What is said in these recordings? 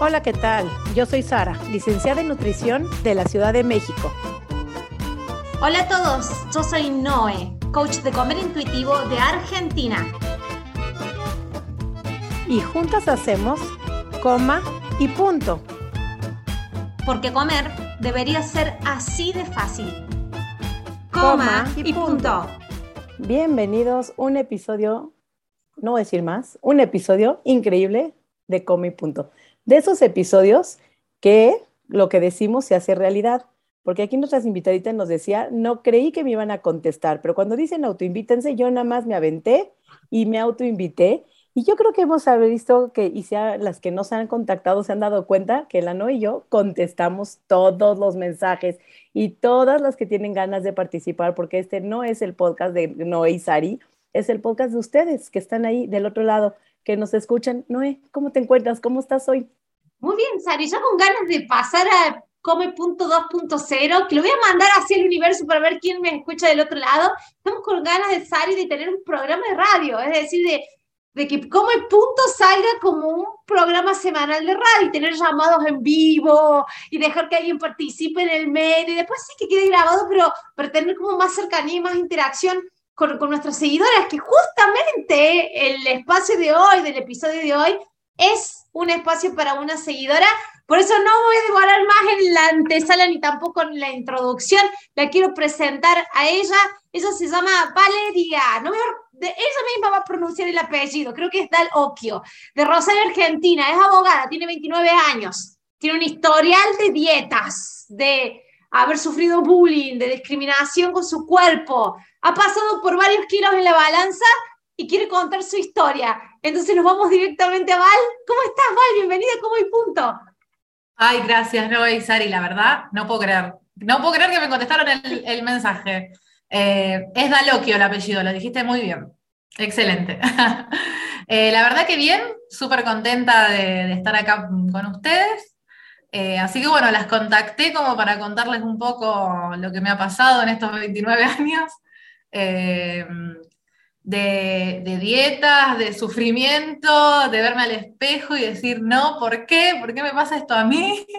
Hola, ¿qué tal? Yo soy Sara, licenciada en nutrición de la Ciudad de México. Hola a todos, yo soy Noé, coach de comer intuitivo de Argentina. Y juntas hacemos coma y punto. Porque comer debería ser así de fácil. Coma, y, punto. Bienvenidos a un episodio, no voy a decir más, un episodio increíble de Coma y punto. De esos episodios que lo que decimos se hace realidad. Porque aquí nuestras invitaditas nos decía, no creí que me iban a contestar, pero cuando dicen autoinvítense, yo nada más me aventé y me autoinvité y yo creo que hemos visto que, y sea las que nos han contactado se han dado cuenta que la No y yo contestamos todos los mensajes y todas las que tienen ganas de participar, porque este no es el podcast de Noé y Sari, es el podcast de ustedes que están ahí del otro lado, que nos escuchan. Noé, ¿cómo te encuentras? ¿Cómo estás hoy? Muy bien, Sari, ya con ganas de pasar a come.2.0, que lo voy a mandar hacia el universo para ver quién me escucha del otro lado. Estamos con ganas de Sari de tener un programa de radio, es decir, de de que como el punto salga como un programa semanal de radio y tener llamados en vivo y dejar que alguien participe en el medio y después sí que quede grabado, pero, para tener como más cercanía y más interacción con, con nuestras seguidoras, que justamente el espacio de hoy, del episodio de hoy, es un espacio para una seguidora. Por eso no voy a demorar más en la antesala ni tampoco en la introducción. La quiero presentar a ella. Ella se llama Valeria. No me ella misma va a pronunciar el apellido, creo que es Dal Occhio, de Rosario, Argentina, es abogada, tiene 29 años, tiene un historial de dietas, de haber sufrido bullying, de discriminación con su cuerpo, ha pasado por varios kilos en la balanza y quiere contar su historia. Entonces nos vamos directamente a Val. ¿Cómo estás, Val? Bienvenida, ¿cómo y punto? Ay, gracias, Noé y Sari, la verdad, no puedo creer. No puedo creer que me contestaron el, mensaje. Eh, es Daloquio el apellido, lo dijiste muy bien. Excelente. Eh, la verdad que bien, súper contenta de, estar acá con ustedes. Eh, así que bueno, las contacté como para contarles un poco lo que me ha pasado en estos 29 años. De, de, dietas, de sufrimiento, de verme al espejo y decir, no, ¿por qué? ¿Por qué me pasa esto a mí?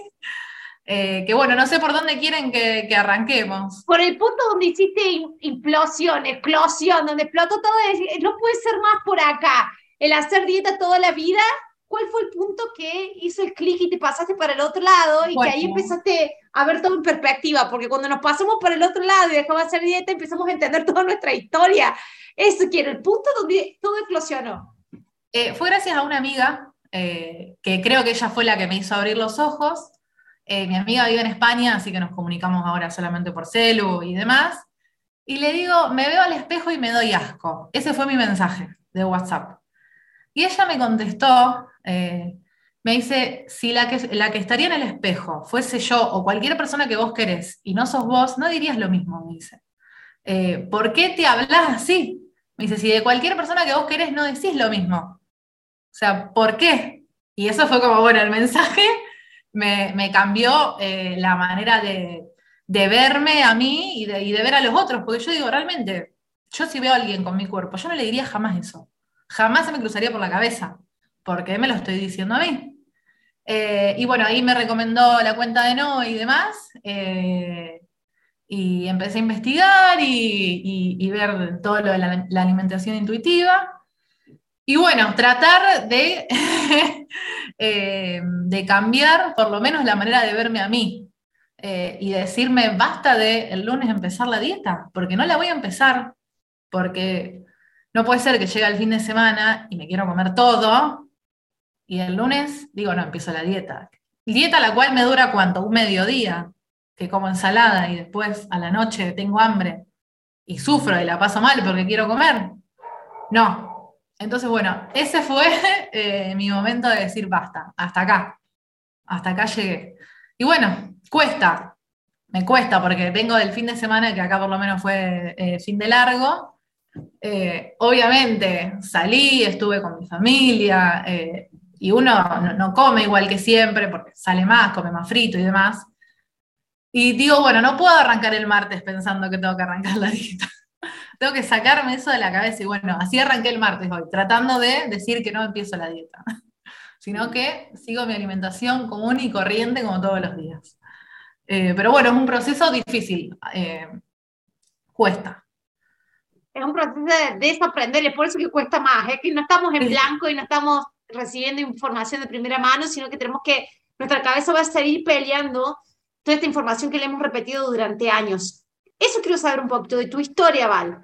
Eh, que bueno, no sé por dónde quieren que, arranquemos. Por el punto donde hiciste implosión, explosión, donde explotó todo, no puede ser más por acá. El hacer dieta toda la vida, ¿cuál fue el punto que hizo el clic y te pasaste para el otro lado y que ahí empezaste a ver todo en perspectiva? Porque cuando nos pasamos para el otro lado y dejamos de hacer dieta, empezamos a entender toda nuestra historia. Eso quiero, el punto donde todo explosionó. Eh, fue gracias a una amiga, eh, que creo que ella fue la que me hizo abrir los ojos, eh, mi amiga vive en España, así que nos comunicamos ahora solamente por celu y demás. Y le digo, me veo al espejo y me doy asco. Ese fue mi mensaje de WhatsApp. Y ella me contestó, eh, me dice, si la que, la que estaría en el espejo fuese yo o cualquier persona que vos querés y no sos vos, no dirías lo mismo, me dice. Eh, ¿Por qué te hablas así? Me dice, si de cualquier persona que vos querés no decís lo mismo. O sea, ¿por qué? Y eso fue como, bueno, el mensaje me, cambió eh, la manera de, verme a mí y de, ver a los otros, porque yo digo, realmente, yo si veo a alguien con mi cuerpo, yo no le diría jamás eso, jamás se me cruzaría por la cabeza, porque me lo estoy diciendo a mí. Eh, y bueno, ahí me recomendó la cuenta de No y demás, eh, y empecé a investigar y, ver todo lo de la alimentación intuitiva. Y bueno, tratar de, eh, de cambiar por lo menos la manera de verme a mí eh, y decirme, basta de el lunes empezar la dieta, porque no la voy a empezar, porque no puede ser que llegue el fin de semana y me quiero comer todo y el lunes digo, no, empiezo la dieta. Dieta la cual me dura cuánto? Un mediodía, que como ensalada y después a la noche tengo hambre y sufro y la paso mal porque quiero comer. No, entonces, bueno, ese fue eh, mi momento de decir basta, hasta acá, hasta acá llegué. Y bueno, cuesta, me cuesta porque vengo del fin de semana, que acá por lo menos fue eh, fin de largo. Eh, obviamente salí, estuve con mi familia y uno no, come igual que siempre porque sale más, come más frito y demás. Y digo, bueno, no puedo arrancar el martes pensando que tengo que arrancar la dieta tengo que sacarme eso de la cabeza y bueno, así arranqué el martes hoy, tratando de decir que no empiezo la dieta. sino que sigo mi alimentación común y corriente como todos los días. Eh, pero bueno, es un proceso difícil, eh, cuesta. Es un proceso de desaprender, es por eso que cuesta más, es que no estamos en blanco y no estamos recibiendo información de primera mano, sino que tenemos que, nuestra cabeza va a seguir peleando toda esta información que le hemos repetido durante años. Eso quiero saber un poquito de tu historia, Val.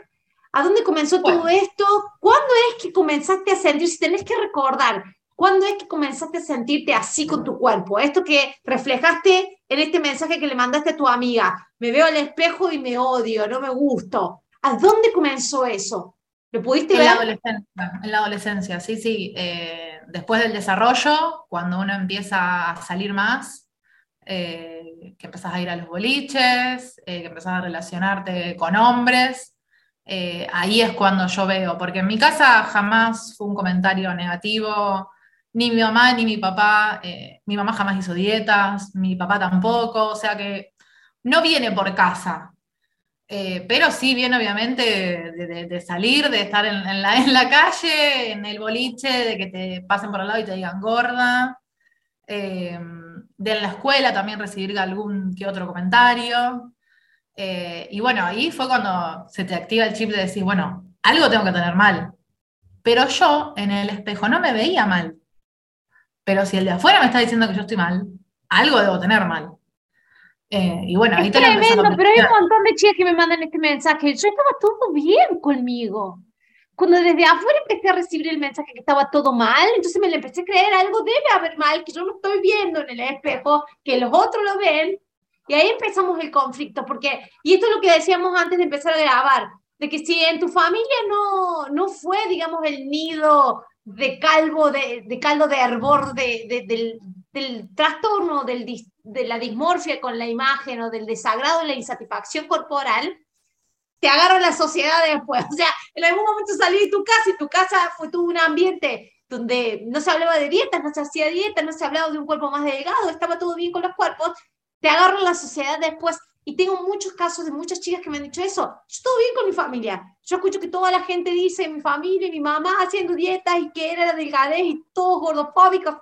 ¿A dónde comenzó todo esto? ¿Cuándo es que comenzaste a sentir, si tenés que recordar, cuándo es que comenzaste a sentirte así con tu cuerpo? Esto que reflejaste en este mensaje que le mandaste a tu amiga, me veo al espejo y me odio, no me gusto. ¿A dónde comenzó eso? ¿Lo pudiste en ver? La adolescencia, en la adolescencia, sí, sí. Eh, después del desarrollo, cuando uno empieza a salir más, eh, que empezás a ir a los boliches, eh, que empezás a relacionarte con hombres, ahí es cuando yo veo, porque en mi casa jamás fue un comentario negativo, ni mi mamá ni mi papá, mi mamá jamás hizo dietas, mi papá tampoco, o sea que no viene por casa, eh, pero sí viene obviamente de, salir, de estar en, la, en, la, calle, en el boliche, de que te pasen por al lado y te digan gorda. Eh, de en la escuela también recibir algún que otro comentario. Eh, y bueno, ahí fue cuando se te activa el chip de decir, bueno, algo tengo que tener mal. Pero yo en el espejo no me veía mal. Pero si el de afuera me está diciendo que yo estoy mal, algo debo tener mal. Eh, y bueno, ahí es tremendo, pero hay un montón de chicas que me mandan este mensaje. Yo estaba todo bien conmigo. Cuando desde afuera empecé a recibir el mensaje que estaba todo mal, entonces me le empecé a creer algo debe haber mal, que yo no estoy viendo en el espejo, que los otros lo ven. Y ahí empezamos el conflicto, porque, y esto es lo que decíamos antes de empezar a grabar, de que si en tu familia no, no fue, digamos, el nido de calvo, de, de caldo de hervor de, de, del, del trastorno del, de la dismorfia con la imagen o del desagrado y la insatisfacción corporal, te agarra la sociedad después. O sea, en algún momento salí de tu casa y tu casa fue todo un ambiente donde no se hablaba de dietas, no se hacía dieta, no se hablaba de un cuerpo más delgado, estaba todo bien con los cuerpos, te agarra la sociedad después. Y tengo muchos casos de muchas chicas que me han dicho eso. Yo bien con mi familia. Yo escucho que toda la gente dice, mi familia y mi mamá haciendo dietas y que era la delgadez y todos gordofóbicos.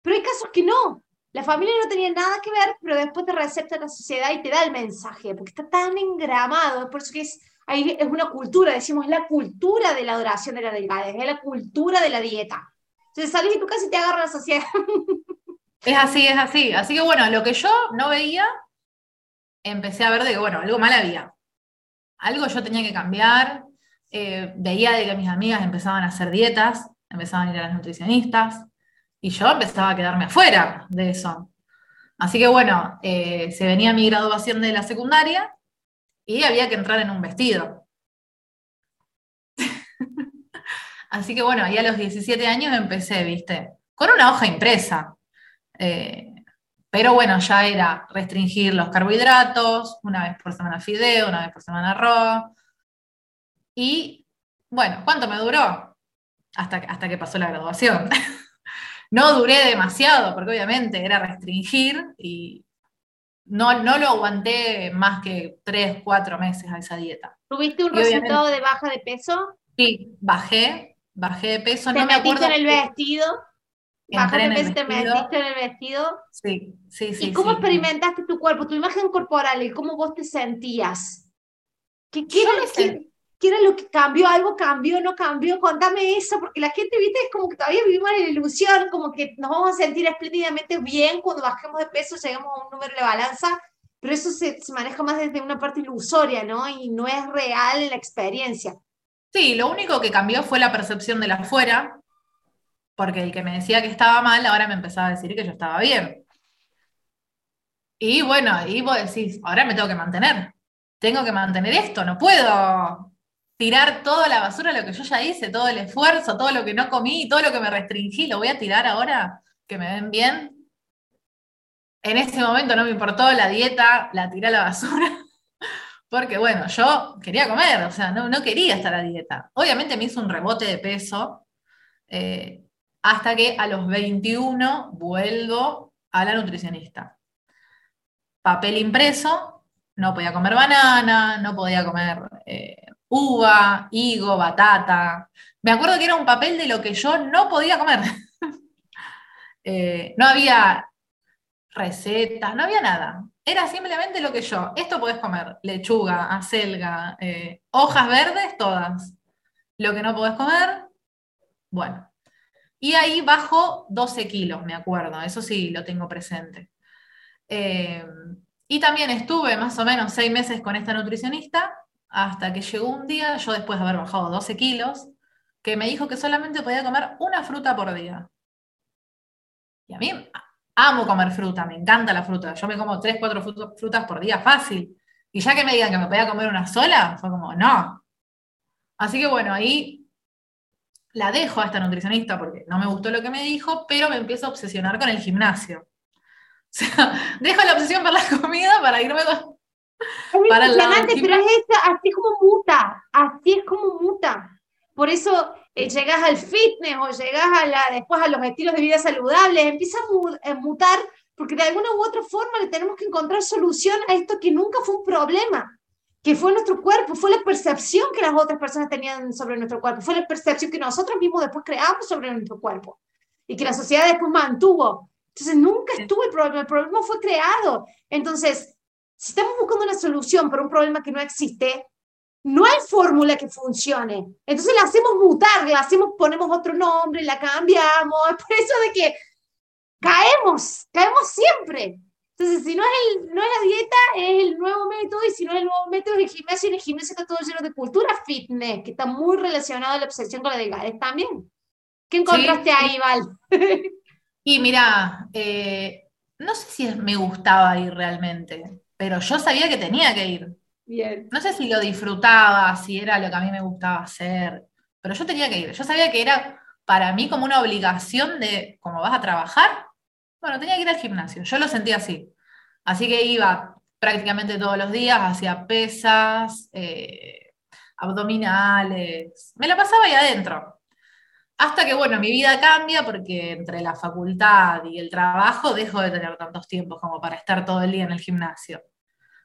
Pero hay casos que no. La familia no tenía nada que ver, pero después te recepta la sociedad y te da el mensaje, porque está tan engramado. Por eso que es, ahí es una cultura, decimos, la cultura de la adoración de la delgadez, es la cultura de la dieta. Entonces salís de tu casa y te agarra la sociedad. Es así, es así. Así que bueno, lo que yo no veía, empecé a ver de que, bueno, algo mal había. Algo yo tenía que cambiar. Eh, veía de que mis amigas empezaban a hacer dietas, empezaban a ir a las nutricionistas, y yo empezaba a quedarme afuera de eso. Así que bueno, eh, se venía mi graduación de la secundaria y había que entrar en un vestido. Así que bueno, ahí a los 17 años empecé, viste, con una hoja impresa. Eh, pero bueno, ya era restringir los carbohidratos, una vez por semana fideo, una vez por semana arroz. Y bueno, ¿cuánto me duró? Hasta, hasta que pasó la graduación. No duré demasiado, porque obviamente era restringir y no, no lo aguanté más que tres, cuatro meses a esa dieta. ¿Tuviste un resultado de baja de peso? Sí, bajé, bajé de peso. ¿Te no me acuerdo en el vestido? ¿Bajaste de peso te metiste en el vestido? Sí, sí, sí. ¿Y cómo experimentaste tu cuerpo, tu imagen corporal y cómo vos te sentías? ¿Qué, qué, qué, ¿Qué lo que cambió? ¿Algo cambió? ¿No cambió? Contame eso, porque la gente, viste, es como que todavía vivimos en la ilusión, como que nos vamos a sentir espléndidamente bien cuando bajemos de peso, llegamos a un número de balanza, pero eso se, maneja más desde una parte ilusoria, ¿no? Y no es real la experiencia. Sí, lo único que cambió fue la percepción de la afuera, porque el que me decía que estaba mal, ahora me empezaba a decir que yo estaba bien. Y bueno, ahí vos decís, ahora me tengo que mantener. Tengo que mantener esto, no puedo tirar toda la basura, lo que yo ya hice, todo el esfuerzo, todo lo que no comí, todo lo que me restringí, lo voy a tirar ahora que me ven bien. En ese momento no me importó la dieta, la tiré a la basura, porque bueno, yo quería comer, o sea, no, no quería estar a dieta. Obviamente me hizo un rebote de peso, eh, hasta que a los 21 vuelvo a la nutricionista. Papel impreso, no podía comer banana, no podía comer eh, uva, higo, batata. Me acuerdo que era un papel de lo que yo no podía comer. Eh, no había recetas, no había nada. Era simplemente lo que yo. Esto podés comer, lechuga, acelga, eh, hojas verdes, todas. Lo que no podés comer, bueno. Y ahí bajo 12 kilos, me acuerdo, eso sí lo tengo presente. Eh, y también estuve más o menos seis meses con esta nutricionista, hasta que llegó un día, yo después de haber bajado 12 kilos, que me dijo que solamente podía comer una fruta por día. Y a mí amo comer fruta, me encanta la fruta. Yo me como tres, cuatro frutas por día fácil. Y ya que me digan que me podía comer una sola, fue como, no. Así que bueno, ahí la dejo a esta nutricionista porque no me gustó lo que me dijo, pero me empiezo a obsesionar con el gimnasio. O sea, dejo la obsesión por la comida para irme. Es para pero es así como muta, así es como muta. Por eso eh, llegas al fitness o llegas a la, después a los estilos de vida saludables, empieza a, mutar porque de alguna u otra forma le tenemos que encontrar solución a esto que nunca fue un problema, que fue nuestro cuerpo, fue la percepción que las otras personas tenían sobre nuestro cuerpo, fue la percepción que nosotros mismos después creamos sobre nuestro cuerpo y que la sociedad después mantuvo. Entonces nunca estuvo el problema, el problema fue creado. Entonces, si estamos buscando una solución para un problema que no existe, no hay fórmula que funcione. Entonces la hacemos mutar, la hacemos, ponemos otro nombre, la cambiamos. Es por eso de que caemos, caemos siempre. Entonces, si no es, el, no es la dieta, es el nuevo método, y si no es el nuevo método, es el gimnasio, y en el gimnasio está todo lleno de cultura fitness, que está muy relacionado a la obsesión con la delgadez también. ¿Qué encontraste ahí, Val? y mira, eh, no sé si me gustaba ir realmente, pero yo sabía que tenía que ir. No sé si lo disfrutaba, si era lo que a mí me gustaba hacer, pero yo tenía que ir. Yo sabía que era para mí como una obligación de, como vas a trabajar, bueno, tenía que ir al gimnasio. Yo lo sentía así. Así que iba prácticamente todos los días, hacía pesas, eh, abdominales, me la pasaba ahí adentro. Hasta que, bueno, mi vida cambia porque entre la facultad y el trabajo dejo de tener tantos tiempos como para estar todo el día en el gimnasio.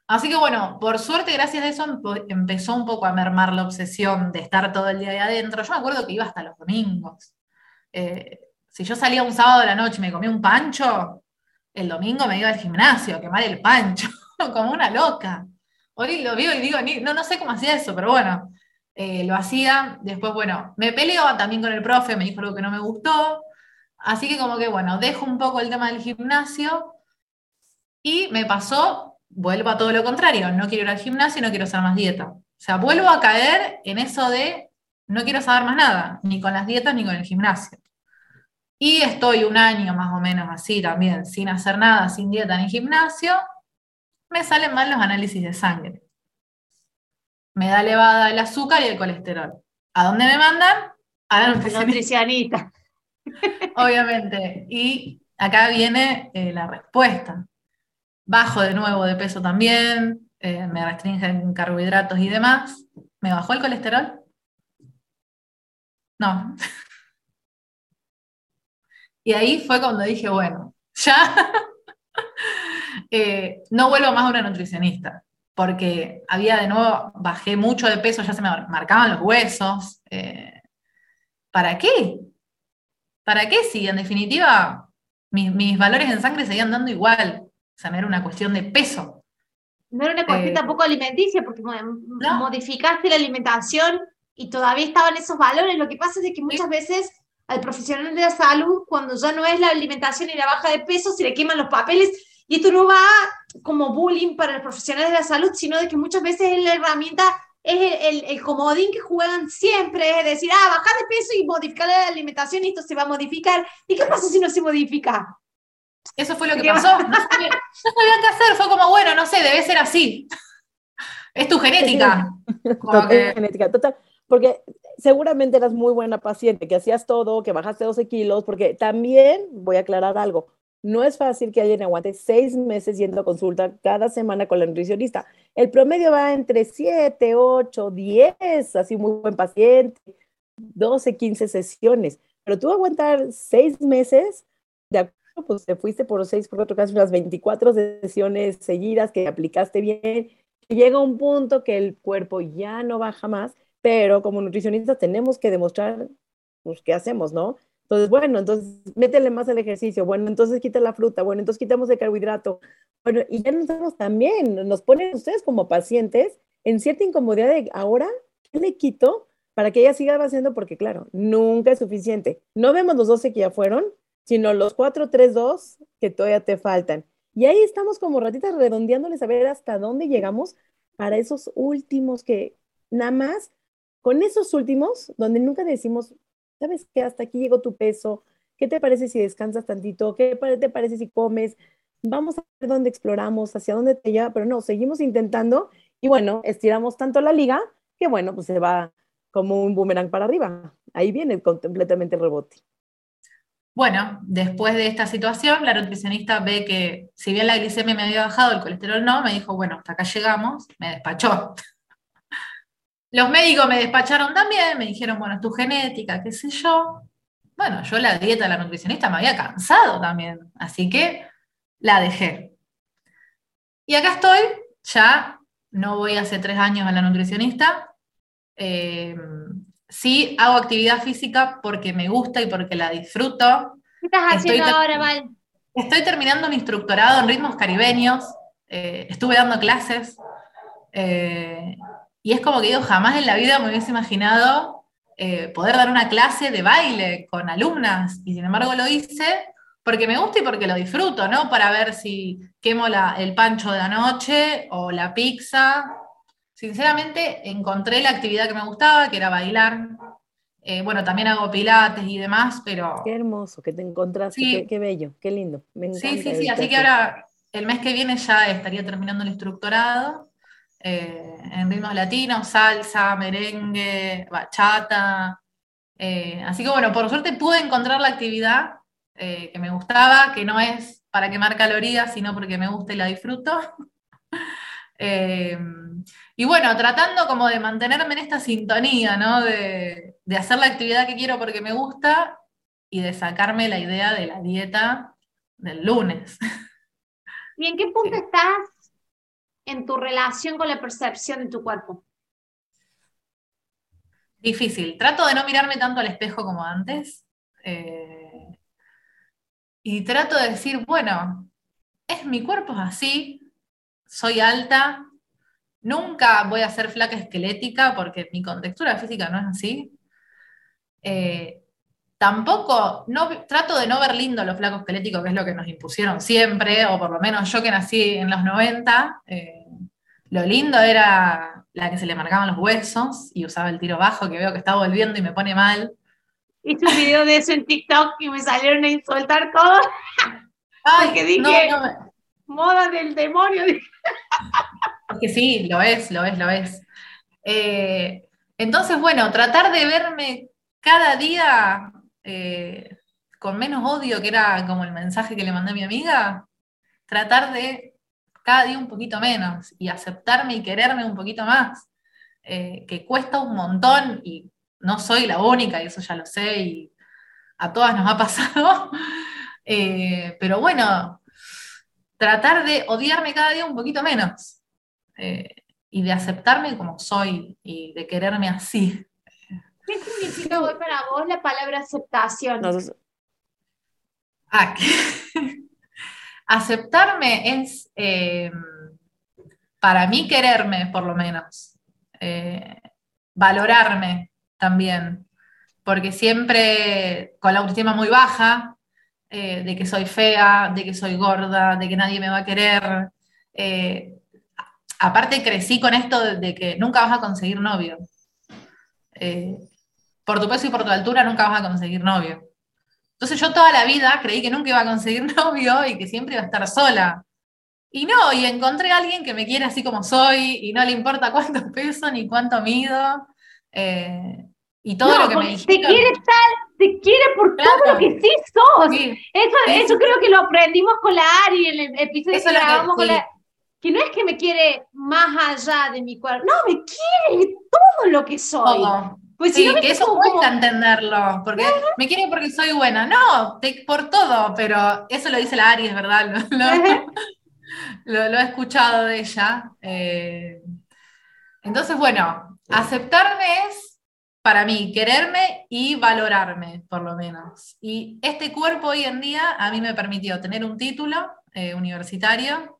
Así que bueno, por suerte, gracias a eso empezó un poco a mermar la obsesión de estar todo el día ahí adentro. Yo me acuerdo que iba hasta los domingos. Eh, si yo salía un sábado de la noche y me comía un pancho, el domingo me iba al gimnasio a quemar el pancho, como una loca. Hoy lo veo y digo, no, no sé cómo hacía eso, pero bueno, eh, lo hacía. Después, bueno, me peleó también con el profe, me dijo algo que no me gustó. Así que como que, bueno, dejo un poco el tema del gimnasio y me pasó vuelvo a todo lo contrario, no quiero ir al gimnasio y no quiero hacer más dieta. O sea, vuelvo a caer en eso de no quiero saber más nada, ni con las dietas ni con el gimnasio. Y estoy un año más o menos así también, sin hacer nada, sin dieta ni gimnasio, me salen mal los análisis de sangre. Me da elevada el azúcar y el colesterol. ¿A dónde me mandan? A la nutricionista. Obviamente. Y acá viene eh, la respuesta bajo de nuevo de peso también, eh, me restringen carbohidratos y demás. ¿Me bajó el colesterol? No. y ahí fue cuando dije, bueno, ya eh, no vuelvo más a una nutricionista, porque había de nuevo, bajé mucho de peso, ya se me marcaban los huesos. Eh, ¿Para qué? ¿Para qué si en definitiva mis, mis valores en sangre seguían dando igual? O sea, no era una cuestión de peso. No era una cuestión eh, tampoco alimenticia, porque modificaste la alimentación y todavía estaban esos valores. Lo que pasa es que muchas veces al profesional de la salud, cuando ya no es la alimentación y la baja de peso, se le queman los papeles. Y esto no va como bullying para los profesionales de la salud, sino de que muchas veces es la herramienta, es el, el, comodín que juegan siempre, es decir, ah, bajar de peso y modificar la alimentación y esto se va a modificar. ¿Y qué pasa si no se modifica? Eso fue lo que pasó. No sabía, qué hacer. Fue como, bueno, no sé, debe ser así. Es tu genética. Total, genética, total. Porque seguramente eras muy buena paciente, que hacías todo, que bajaste 12 kilos, porque también voy a aclarar algo. No es fácil que alguien aguante seis meses yendo a consulta cada semana con la nutricionista. El promedio va entre 7, 8, 10, así muy buen paciente, 12, 15 sesiones. Pero tú aguantar seis meses, pues te fuiste por seis, por cuatro casos, las 24 sesiones seguidas que aplicaste bien. llega un punto que el cuerpo ya no baja más, pero como nutricionistas tenemos que demostrar, pues, qué hacemos, ¿no? Entonces, bueno, entonces métele más al ejercicio, bueno, entonces quita la fruta, bueno, entonces quitamos el carbohidrato. Bueno, y ya nosotros también, nos ponen ustedes como pacientes en cierta incomodidad de ahora, ¿qué le quito para que ella siga haciendo? Porque claro, nunca es suficiente. No vemos los 12 que ya fueron, sino los 4, 3, 2 que todavía te faltan. Y ahí estamos como ratitas redondeándoles a ver hasta dónde llegamos para esos últimos que nada más, con esos últimos, donde nunca decimos, ¿sabes qué? Hasta aquí llegó tu peso. ¿Qué te parece si descansas tantito? ¿Qué te parece si comes? Vamos a ver dónde exploramos, hacia dónde te lleva, pero no, seguimos intentando y bueno, estiramos tanto la liga que bueno, pues se va como un boomerang para arriba. Ahí viene completamente el rebote. Bueno, después de esta situación, la nutricionista ve que si bien la glicemia me había bajado, el colesterol no, me dijo, bueno, hasta acá llegamos, me despachó. Los médicos me despacharon también, me dijeron, bueno, es tu genética, qué sé yo. Bueno, yo la dieta de la nutricionista me había cansado también, así que la dejé. Y acá estoy, ya no voy hace tres años a la nutricionista. Eh, sí hago actividad física porque me gusta y porque la disfruto. ¿Qué estás haciendo ahora, Val? Estoy terminando un instructorado en ritmos caribeños. Eh, estuve dando clases. Eh, y es como que yo jamás en la vida me hubiese imaginado eh, poder dar una clase de baile con alumnas. Y sin embargo lo hice porque me gusta y porque lo disfruto, ¿no? Para ver si quemo el pancho de la noche o la pizza Sinceramente, encontré la actividad que me gustaba, que era bailar. Eh, bueno, también hago pilates y demás, pero... Qué hermoso que te encontraste, qué, bello, qué lindo. sí, sí, sí, así que ahora el mes que viene ya estaría terminando el instructorado eh, en ritmos latinos, salsa, merengue, bachata. Eh, así que bueno, por suerte pude encontrar la actividad que me gustaba, que no es para quemar calorías, sino porque me gusta y la disfruto. Y bueno, tratando como de mantenerme en esta sintonía, ¿no? De, hacer la actividad que quiero porque me gusta y de sacarme la idea de la dieta del lunes. ¿Y en qué punto estás en tu relación con la percepción de tu cuerpo? Difícil. Trato de no mirarme tanto al espejo como antes. Eh, y trato de decir, bueno, es mi cuerpo así, soy alta, Nunca voy a ser flaca esquelética porque mi contextura física no es así. Eh, tampoco, no, trato de no ver lindo los flacos esqueléticos, que es lo que nos impusieron siempre, o por lo menos yo que nací en los 90, eh, lo lindo era la que se le marcaban los huesos y usaba el tiro bajo, que veo que está volviendo y me pone mal. Hice un video de eso en TikTok y me salieron a insultar todos. Ay, que dije, moda del demonio. que sí, lo es, lo es, lo es. Eh, entonces, bueno, tratar de verme cada día eh, con menos odio, que era como el mensaje que le mandé a mi amiga, tratar de cada día un poquito menos y aceptarme y quererme un poquito más, eh, que cuesta un montón y no soy la única, y eso ya lo sé, y a todas nos ha pasado. pero bueno, tratar de odiarme cada día un poquito menos. Eh, y de aceptarme como soy y de quererme así. ¿Qué significa hoy para vos la palabra aceptación? Ah, aceptarme es, eh, para mí, quererme, por lo menos. Eh, valorarme también. Porque siempre con la autoestima muy baja, de que soy fea, de que soy gorda, de que nadie me va a querer, aparte crecí con esto de que nunca vas a conseguir novio. Eh, por tu peso y por tu altura nunca vas a conseguir novio. Entonces yo toda la vida creí que nunca iba a conseguir novio y que siempre iba a estar sola. Y no, y encontré a alguien que me quiere así como soy y no le importa cuánto peso ni cuánto mido. Eh, y todo lo que me Te quiere tal, te quiere por todo lo que sí sos. Eso, eso creo que lo aprendimos con la Ari en el episodio que grabamos con la que no es que me quiere más allá de mi cuerpo, no, me quiere todo lo que soy. Pues sí, que eso cuesta entenderlo, porque me quiere porque soy buena. No, por todo, pero eso lo dice la Aries, ¿verdad? Lo, lo, he escuchado de ella. Eh, entonces, bueno, aceptarme es para mí, quererme y valorarme, por lo menos. Y este cuerpo hoy en día a mí me permitió tener un título eh, universitario,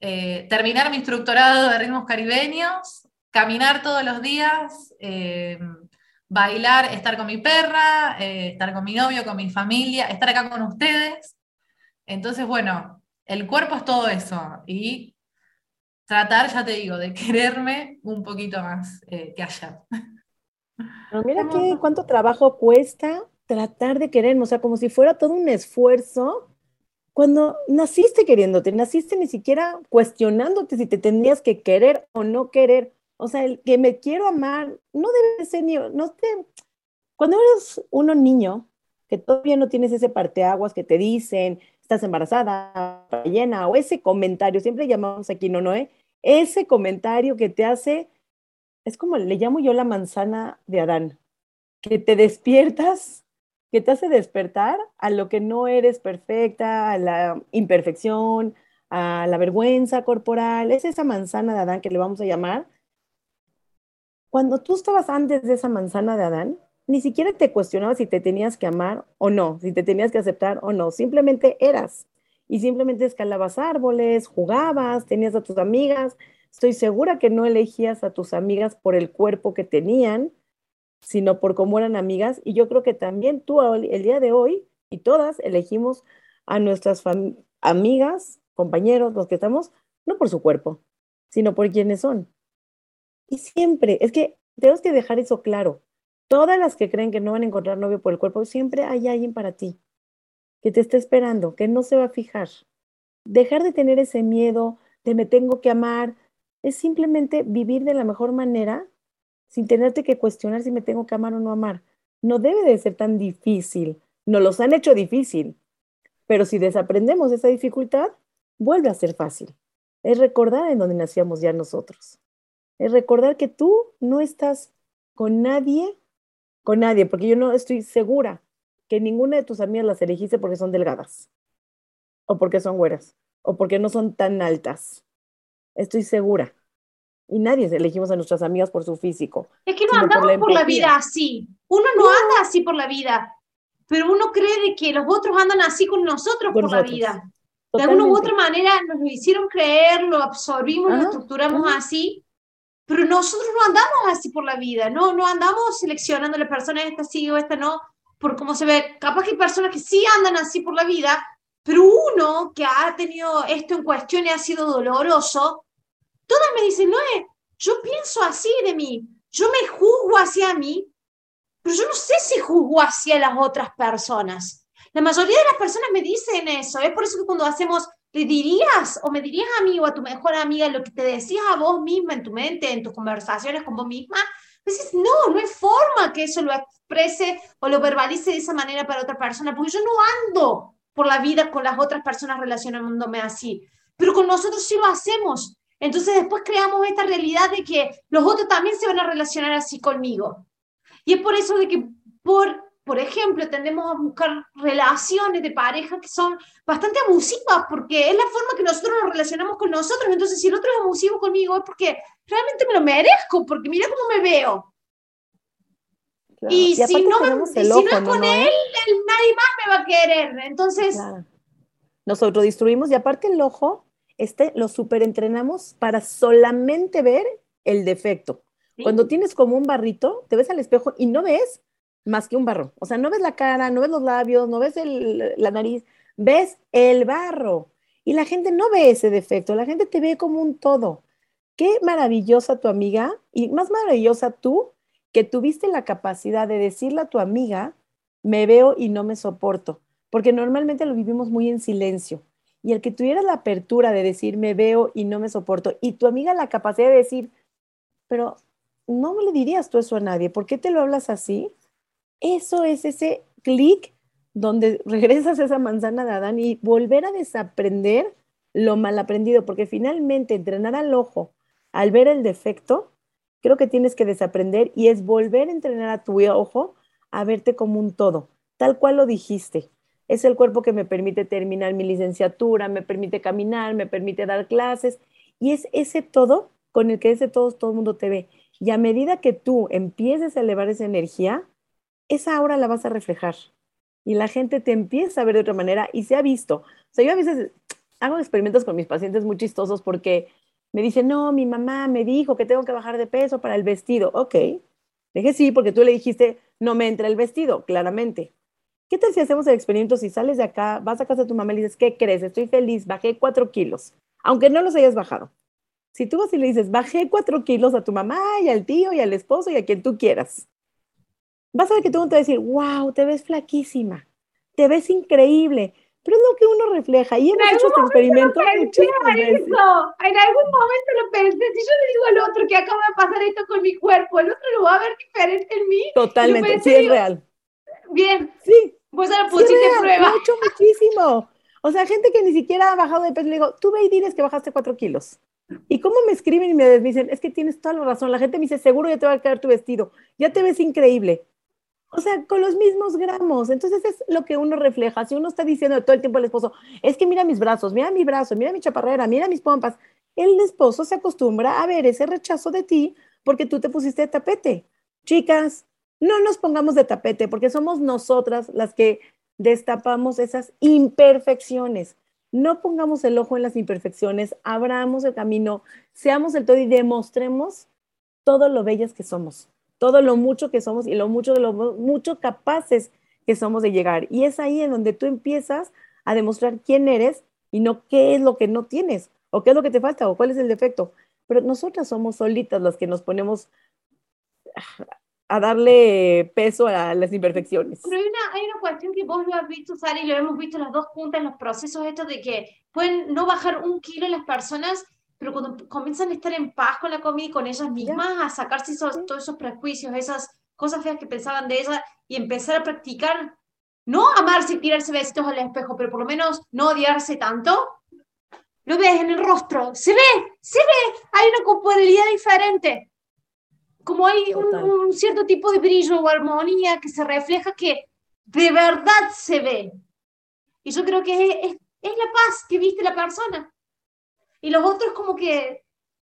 eh, terminar mi instructorado de ritmos caribeños, caminar todos los días, eh, bailar, estar con mi perra, estar con mi novio, con mi familia, estar acá con ustedes. Entonces, bueno, el cuerpo es todo eso. Y tratar, ya te digo, de quererme un poquito más que ayer. Pero mira qué, cuánto trabajo cuesta tratar de querernos, o sea, como si fuera todo un esfuerzo. Cuando naciste queriéndote, naciste ni siquiera cuestionándote si te tendrías que querer o no querer. O sea, el que me quiero amar no debe ser ni, no te, cuando eres uno niño, que todavía no tienes ese parteaguas que te dicen, estás embarazada, llena, o ese comentario, siempre llamamos aquí, no, no, ¿eh? ese comentario que te hace es como le llamo yo la manzana de Adán, que te despiertas, que te hace despertar a lo que no eres perfecta, a la imperfección, a la vergüenza corporal. Es esa manzana de Adán que le vamos a llamar. Cuando tú estabas antes de esa manzana de Adán, ni siquiera te cuestionabas si te tenías que amar o no, si te tenías que aceptar o no, simplemente eras. Y simplemente escalabas árboles, jugabas, tenías a tus amigas, Estoy segura que no elegías a tus amigas por el cuerpo que tenían, sino por cómo eran amigas. Y yo creo que también tú el día de hoy y todas elegimos a nuestras amigas, compañeros, los que estamos, no por su cuerpo, sino por quienes son. Y siempre, es que tenemos que dejar eso claro. Todas las que creen que no van a encontrar novio por el cuerpo, siempre hay alguien para ti, que te está esperando, que no se va a fijar. Dejar de tener ese miedo de me tengo que amar, es simplemente vivir de la mejor manera sin tenerte que cuestionar si me tengo que amar o no amar. No debe de ser tan difícil. Nos los han hecho difícil. Pero si desaprendemos esa dificultad, vuelve a ser fácil. Es recordar en donde nacíamos ya nosotros. Es recordar que tú no estás con nadie, con nadie, porque yo no estoy segura que ninguna de tus amigas las elegiste porque son delgadas, o porque son güeras, o porque no son tan altas, estoy segura. Y nadie elegimos a nuestras amigas por su físico. Es que no andamos por la, vida así. Uno no anda así por la vida, pero uno cree que los otros andan así con nosotros por, la vida. De alguna u otra manera nos lo hicieron creer, lo absorbimos, lo estructuramos así, pero nosotros no andamos así por la vida, no, no andamos seleccionando las personas, esta sí o esta no, por cómo se ve. Capaz que hay personas que sí andan así por la vida, pero uno que ha tenido esto en cuestión y ha sido doloroso, Todas me dicen, no, yo pienso así de mí, yo me juzgo hacia mí, pero yo no sé si juzgo hacia las otras personas. La mayoría de las personas me dicen eso, es por eso que cuando hacemos, te dirías o me dirías a mí o a tu mejor amiga lo que te decías a vos misma en tu mente, en tus conversaciones con vos misma, dices, no, no hay forma que eso lo exprese o lo verbalice de esa manera para otra persona, porque yo no ando por la vida con las otras personas relacionándome así, pero con nosotros sí lo hacemos. Entonces después creamos esta realidad de que los otros también se van a relacionar así conmigo. Y es por eso de que, por, por ejemplo, tendemos a buscar relaciones de pareja que son bastante abusivas, porque es la forma que nosotros nos relacionamos con nosotros. Entonces, si el otro es abusivo conmigo, es porque realmente me lo merezco, porque mira cómo me veo. Y, si no, si no es con él, nadie más me va a querer. Entonces... Nosotros destruimos y aparte el ojo este lo superentrenamos para solamente ver el defecto. Cuando tienes como un barrito, te ves al espejo y no ves más que un barro. O sea, no ves la cara, no ves los labios, no ves la nariz, ves el barro. Y la gente no ve ese defecto, la gente te ve como un todo. Qué maravillosa tu amiga y más maravillosa tú que tuviste la capacidad de decirle a tu amiga, me veo y no me soporto, porque normalmente lo vivimos muy en silencio y el que tuviera la apertura de decir me veo y no me soporto, y tu amiga la capacidad de decir, pero no le dirías tú eso a nadie, ¿por qué te lo hablas así? Eso es ese clic donde regresas a esa manzana de Adán y volver a desaprender lo mal aprendido, porque finalmente entrenar al ojo al ver el defecto, creo que tienes que desaprender y es volver a entrenar a tu ojo a verte como un todo, tal cual lo dijiste es el cuerpo que me permite terminar mi licenciatura, me permite caminar, me permite dar clases y es ese todo con el que ese todo todo el mundo te ve. Y a medida que tú empieces a elevar esa energía, esa aura la vas a reflejar. Y la gente te empieza a ver de otra manera y se ha visto. O sea, yo a veces hago experimentos con mis pacientes muy chistosos porque me dicen, no, mi mamá me dijo que tengo que bajar de peso para el vestido. Ok, dije sí, porque tú le dijiste, no me entra el vestido, claramente. ¿Qué tal si hacemos el experimento? Si sales de acá, vas a casa de tu mamá y le dices, ¿qué crees? Estoy feliz, bajé cuatro kilos, aunque no los hayas bajado. Si tú vas y le dices, bajé cuatro kilos a tu mamá y al tío y al esposo y a quien tú quieras, vas a ver que todo te va a decir, wow, te ves flaquísima, te ves increíble, pero es lo que uno refleja. Y hemos hecho este experimento muchísimas veces. En algún momento lo pensé. Si yo le digo al otro que acaba de pasar esto con mi cuerpo, el otro lo va a ver diferente en mí. Totalmente, sí es real. Bien. Sí. Vos lo pusiste en prueba. Lo hecho muchísimo. O sea, gente que ni siquiera ha bajado de peso, le digo, tú ve y diles que bajaste cuatro kilos. ¿Y cómo me escriben y me dicen? Es que tienes toda la razón. La gente me dice, seguro ya te va a quedar tu vestido. Ya te ves increíble. O sea, con los mismos gramos. Entonces es lo que uno refleja. Si uno está diciendo todo el tiempo al esposo, es que mira mis brazos, mira mi brazo, mira mi chaparrera, mira mis pompas, el esposo se acostumbra a ver ese rechazo de ti porque tú te pusiste de tapete. Chicas, no nos pongamos de tapete porque somos nosotras las que destapamos esas imperfecciones. No pongamos el ojo en las imperfecciones, abramos el camino, seamos el todo y demostremos todo lo bellas que somos todo lo mucho que somos y lo mucho lo mucho capaces que somos de llegar. Y es ahí en donde tú empiezas a demostrar quién eres y no qué es lo que no tienes o qué es lo que te falta o cuál es el defecto. Pero nosotras somos solitas las que nos ponemos a darle peso a las imperfecciones. Pero hay una, hay una cuestión que vos lo has visto, Sara, y lo hemos visto las dos juntas en los procesos estos de que pueden no bajar un kilo las personas pero cuando comienzan a estar en paz con la comida y con ellas mismas, a sacarse esos, todos esos prejuicios, esas cosas feas que pensaban de ellas y empezar a practicar, no amarse y tirarse besitos al espejo, pero por lo menos no odiarse tanto, lo ves en el rostro, se ve, se ve, hay una corporalidad diferente. Como hay un, cierto tipo de brillo o armonía que se refleja que de verdad se ve. Y yo creo que es, es, es la paz que viste la persona y los otros como que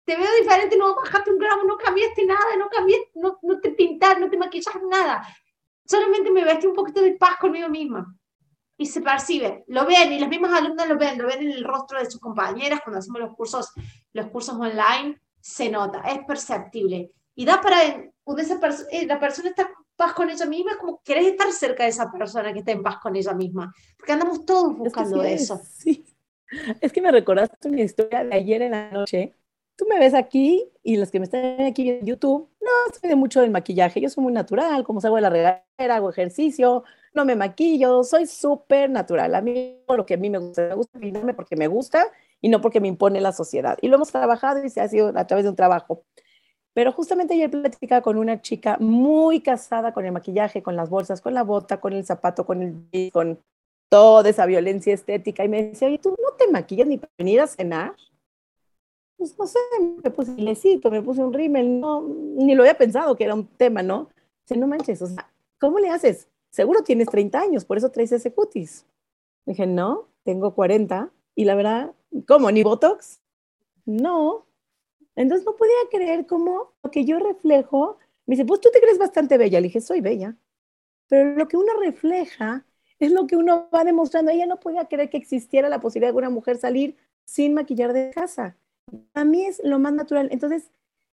te veo diferente, no bajaste un gramo, no cambiaste nada, no cambiaste, no, no te pintaste, no te maquillaste nada. Solamente me vestí un poquito de paz conmigo misma. Y se percibe, lo ven, y las mismas alumnas lo ven, lo ven en el rostro de sus compañeras cuando hacemos los cursos, los cursos online, se nota, es perceptible. Y da para, cuando esa eh, la persona está en paz con ella misma, es como querés estar cerca de esa persona que está en paz con ella misma. Porque andamos todos buscando eso. sí. Es que me recordaste mi historia de ayer en la noche. Tú me ves aquí y los que me están aquí en YouTube, no soy de mucho del maquillaje. Yo soy muy natural, como salgo de la regadera, hago ejercicio, no me maquillo, soy súper natural. A mí lo que a mí me gusta, me gusta porque me gusta y no porque me impone la sociedad. Y lo hemos trabajado y se ha sido a través de un trabajo. Pero justamente ayer platicaba con una chica muy casada con el maquillaje, con las bolsas, con la bota, con el zapato, con el con toda esa violencia estética y me decía, oye, ¿tú no te maquillas ni para venir a cenar? Pues no sé, me puse un lecito, me puse un rímel, no, ni lo había pensado que era un tema, ¿no? Dice, no manches, o sea, ¿cómo le haces? Seguro tienes 30 años, por eso traes ese cutis. Dije, no, tengo 40 y la verdad, ¿cómo? ¿Ni Botox? No. Entonces no podía creer cómo lo que yo reflejo, me dice, pues tú te crees bastante bella. Le dije, soy bella. Pero lo que uno refleja es lo que uno va demostrando. Ella no podía creer que existiera la posibilidad de una mujer salir sin maquillar de casa. A mí es lo más natural. Entonces,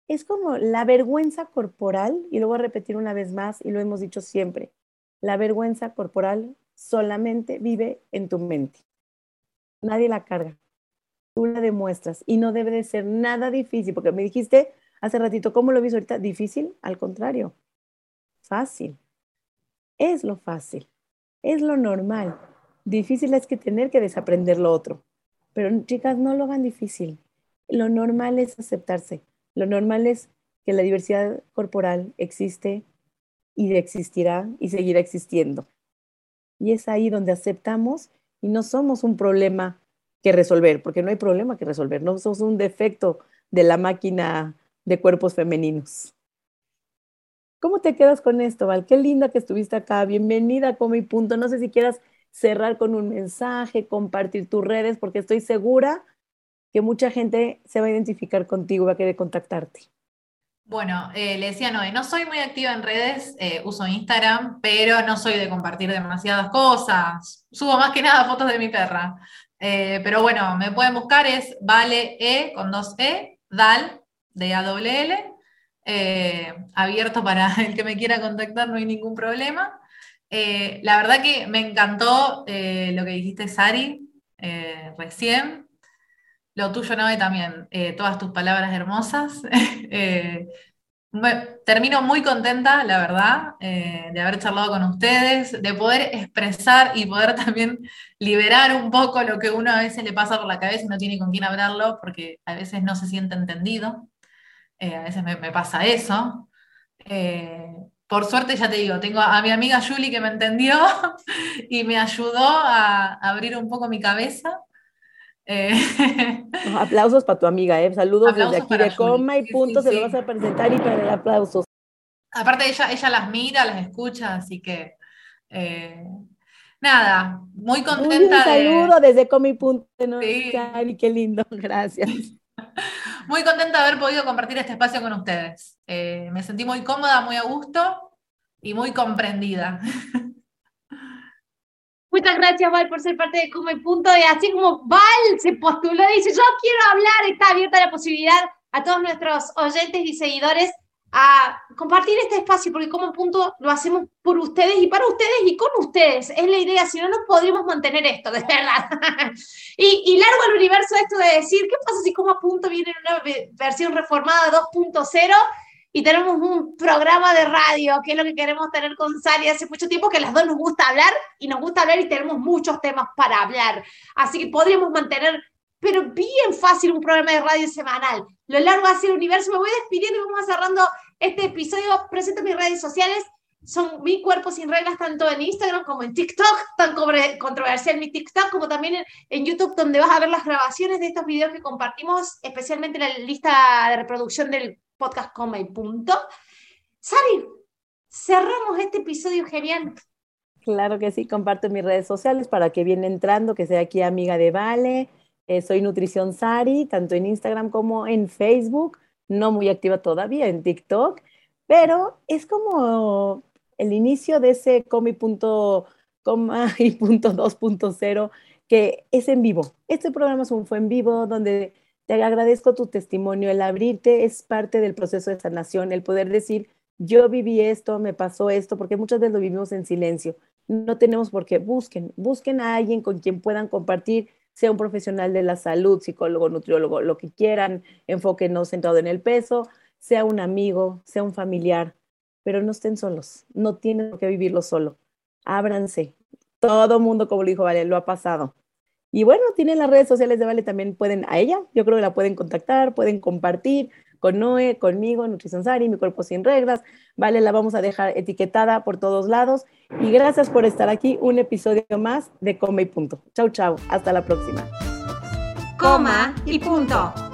es como la vergüenza corporal, y lo voy a repetir una vez más, y lo hemos dicho siempre, la vergüenza corporal solamente vive en tu mente. Nadie la carga. Tú la demuestras y no debe de ser nada difícil, porque me dijiste hace ratito, ¿cómo lo ves ahorita? ¿Difícil? Al contrario, fácil. Es lo fácil. Es lo normal. Difícil es que tener que desaprender lo otro. Pero chicas, no lo hagan difícil. Lo normal es aceptarse. Lo normal es que la diversidad corporal existe y existirá y seguirá existiendo. Y es ahí donde aceptamos y no somos un problema que resolver, porque no hay problema que resolver, no somos un defecto de la máquina de cuerpos femeninos. ¿Cómo te quedas con esto, Val? Qué linda que estuviste acá. Bienvenida a Come y Punto. No sé si quieras cerrar con un mensaje, compartir tus redes, porque estoy segura que mucha gente se va a identificar contigo, va a querer contactarte. Bueno, eh, le decía Noé, no soy muy activa en redes, eh, uso Instagram, pero no soy de compartir demasiadas cosas. Subo más que nada fotos de mi perra. Eh, pero bueno, me pueden buscar, es Vale E con dos E, Dal, de A-L-L. abierto para el que me quiera contactar, no hay ningún problema. la verdad que me encantó lo que dijiste, Sari, recién. Lo tuyo, Noé, también. Eh, todas tus palabras hermosas. Eh, termino muy contenta, la verdad, eh, de haber charlado con ustedes, de poder expresar y poder también liberar un poco lo que uno a veces le pasa por la cabeza y no tiene con quién hablarlo, porque a veces no se siente entendido. a veces me, pasa eso. por suerte, ya te digo, tengo a mi amiga Julie que me entendió y me ayudó a abrir un poco mi cabeza. Eh, aplausos para tu amiga, ¿eh? Saludos desde aquí de coma y punto, se lo vas a presentar y para el aplauso. Aparte, ella, ella las mira, las escucha, así que eh, nada, muy contenta. Un saludo desde coma y punto, ¿no? qué lindo, gracias. Muy contenta de haber podido compartir este espacio con ustedes. Eh, me sentí muy cómoda, muy a gusto y muy comprendida. Muchas gracias, Val, por ser parte de Come Punto. Y así como Val se postuló dice, yo quiero hablar, está abierta la posibilidad a todos nuestros oyentes y seguidores a compartir este espacio, porque como punto lo hacemos por ustedes y para ustedes y con ustedes. Es la idea, si no, no podríamos mantener esto, de verdad. y, y, largo el universo esto de decir, ¿qué pasa si como punto viene en una versión reformada 2.0? Y tenemos un programa de radio, que es lo que queremos tener con Sari hace mucho tiempo, que las dos nos gusta hablar y nos gusta hablar y tenemos muchos temas para hablar. Así que podríamos mantener, pero bien fácil, un programa de radio semanal. Lo largo hacia el universo, me voy despidiendo y vamos cerrando este episodio. Presento mis redes sociales. Son mi cuerpo sin reglas, tanto en Instagram como en TikTok, tan controversial mi TikTok, como también en, en YouTube, donde vas a ver las grabaciones de estos videos que compartimos, especialmente la lista de reproducción del podcast Coma y Punto. Sari, cerramos este episodio genial. Claro que sí, comparto mis redes sociales para que viene entrando, que sea aquí amiga de Vale. Eh, soy Nutrición Sari, tanto en Instagram como en Facebook. No muy activa todavía en TikTok, pero es como el inicio de ese comi punto coma y punto 2.0 que es en vivo. Este programa fue en vivo donde te agradezco tu testimonio, el abrirte es parte del proceso de sanación, el poder decir, yo viví esto, me pasó esto, porque muchas veces lo vivimos en silencio. No tenemos por qué, busquen, busquen a alguien con quien puedan compartir, sea un profesional de la salud, psicólogo, nutriólogo, lo que quieran, enfoque no centrado en el peso, sea un amigo, sea un familiar, pero no estén solos, no tienen qué vivirlo solo. Ábranse. Todo mundo, como lo dijo Vale, lo ha pasado. Y bueno, tienen las redes sociales de Vale, también pueden a ella, yo creo que la pueden contactar, pueden compartir con Noé, conmigo, Nutrición Sari, Mi Cuerpo Sin Reglas. Vale, la vamos a dejar etiquetada por todos lados. Y gracias por estar aquí, un episodio más de Coma y Punto. Chau, chau, hasta la próxima. Coma y Punto.